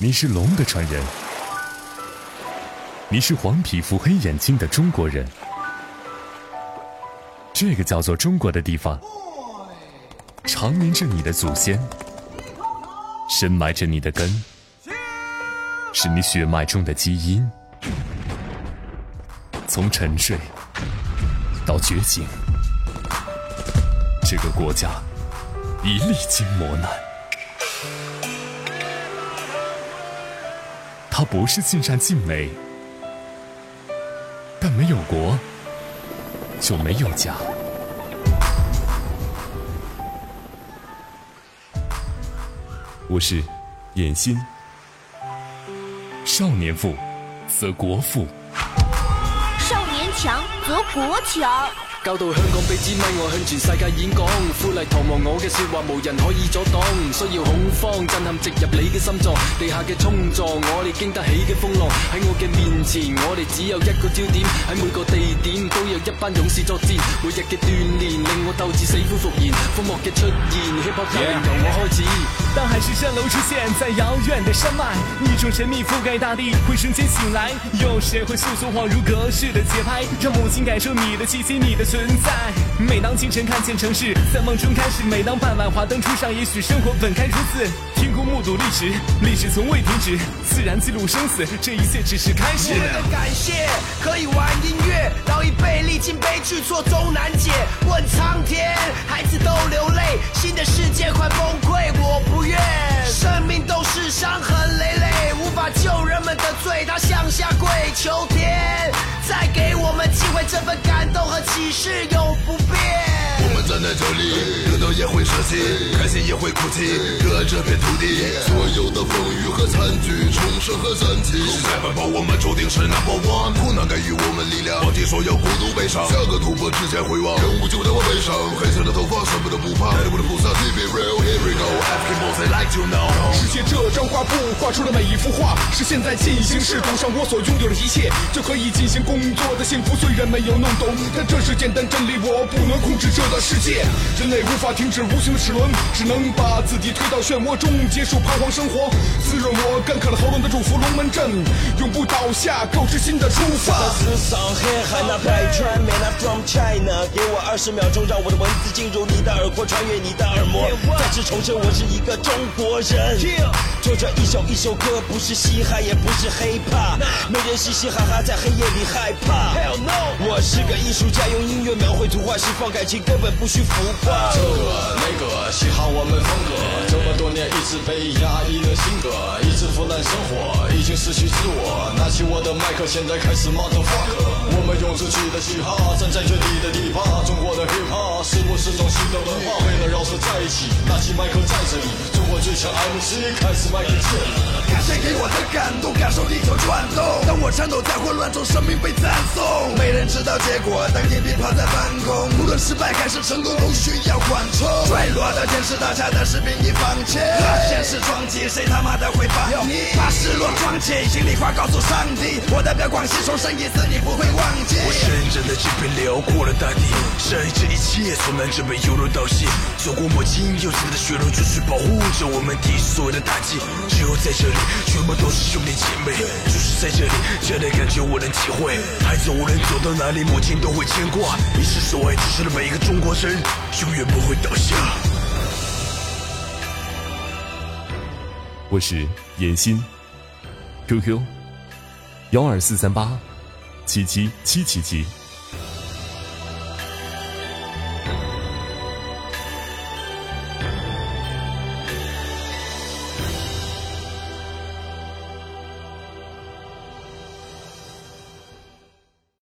你是龙的传人，你是黄皮肤黑眼睛的中国人。这个叫做中国的地方，长眠着你的祖先，深埋着你的根，是你血脉中的基因。从沉睡到觉醒，这个国家已历经磨难。它不是尽善尽美，但没有国就没有家。我是严欣，少年富则国富，强则国强。搞到香港俾支咪我向全世界演讲，富丽堂皇我嘅说话无人可以阻挡，需要恐慌震撼直入你嘅心脏，地下嘅冲撞我哋经得起嘅风浪，喺我嘅面前我哋只有一个焦点，喺每个地点都有一班勇士作战，每日嘅锻炼令我斗志死灰复燃，荒漠嘅出现，hip hop 由我开始。当海市蜃楼出现在遥远的山脉，一种神秘覆盖大地，会瞬间醒来，有谁会速速恍如隔世的节拍，让母亲感受你的气息，你的存。在。每当清晨看见城市在梦中开始，每当傍晚华灯初上，也许生活本该如此。天空目睹历史，历史从未停止，自然记录生死，这一切只是开始。我们的感谢可以玩音乐，早已被历经悲剧，错综难解。问苍天，孩子都流泪，新的世界快崩溃，我不愿。生命都是伤痕累累，无法救人们的罪，他向下跪求天，这份感动和启示。永不变。我们站在这里，得到也会伤心，开心也会哭泣，热爱这片土地。所有的风雨和惨剧，重生和 zan 气。在奔跑，我们注定是 number one。苦难给予我们力量，忘记所有孤独悲伤。下个突破之前回望，任务就在我背上。黑色的头发，什么都不怕。带着我的菩萨，keep it real。Here we go。Like to know。世界这张画布画出的每一幅画，是现在进行式。赌上我所拥有的一切，就可以进行工作的幸福。虽然没有弄懂，但这是简单真理，我不能控制这。个世界，人类无法停止无形的齿轮，只能把自己推到漩涡中，结束彷徨生活，滋润我干渴了喉咙的祝福。龙门阵永不倒下，构织新的出发。给我二十秒钟，让我的文字进入你的耳廓，穿越你的耳膜，再次重申我是一个中国人。做着一首一首歌，不是嘻哈，也不是 hiphop，没人嘻嘻哈哈在黑夜里害怕 hello。我是个艺术家，用音乐描绘图画，释放感情。根本不需浮夸。这个那个，嘻哈我们风格，这么多年一直被压抑的性格，一直腐烂生活，已经失去自我。拿起我的麦克，现在开始 motherfucker。用自己的嘻哈，站在绝地的地方。中国的 hip hop 是不是种新的文化？为了饶舌在一起，拿起麦克在这里。中国最强 MC 开始麦克建立。感谢给我的感动，感受地球转动。当我颤抖在混乱中，生命被赞颂。没人知道结果，当天边抛在半空。无论失败还是成功，都需要缓冲。坠落的天使，倒下的士兵已放弃。现实撞击，谁他妈的会帮你？把失落装起，心里话告诉上帝。我代表广西重生一次，你不会忘记。我深深的这片辽阔的大地，上这一切从南至北由东到西，走过磨金，有自己的血肉就是保护着我们抵所有的打击。只有在这里。全部都是兄弟姐妹，就是在这里，这样的感觉我能体会。孩子无论走到哪里，母亲都会牵挂。你是所爱，支持的每一个中国人，永远不会倒下。我是严欣，QQ：幺二四三八七七七七七。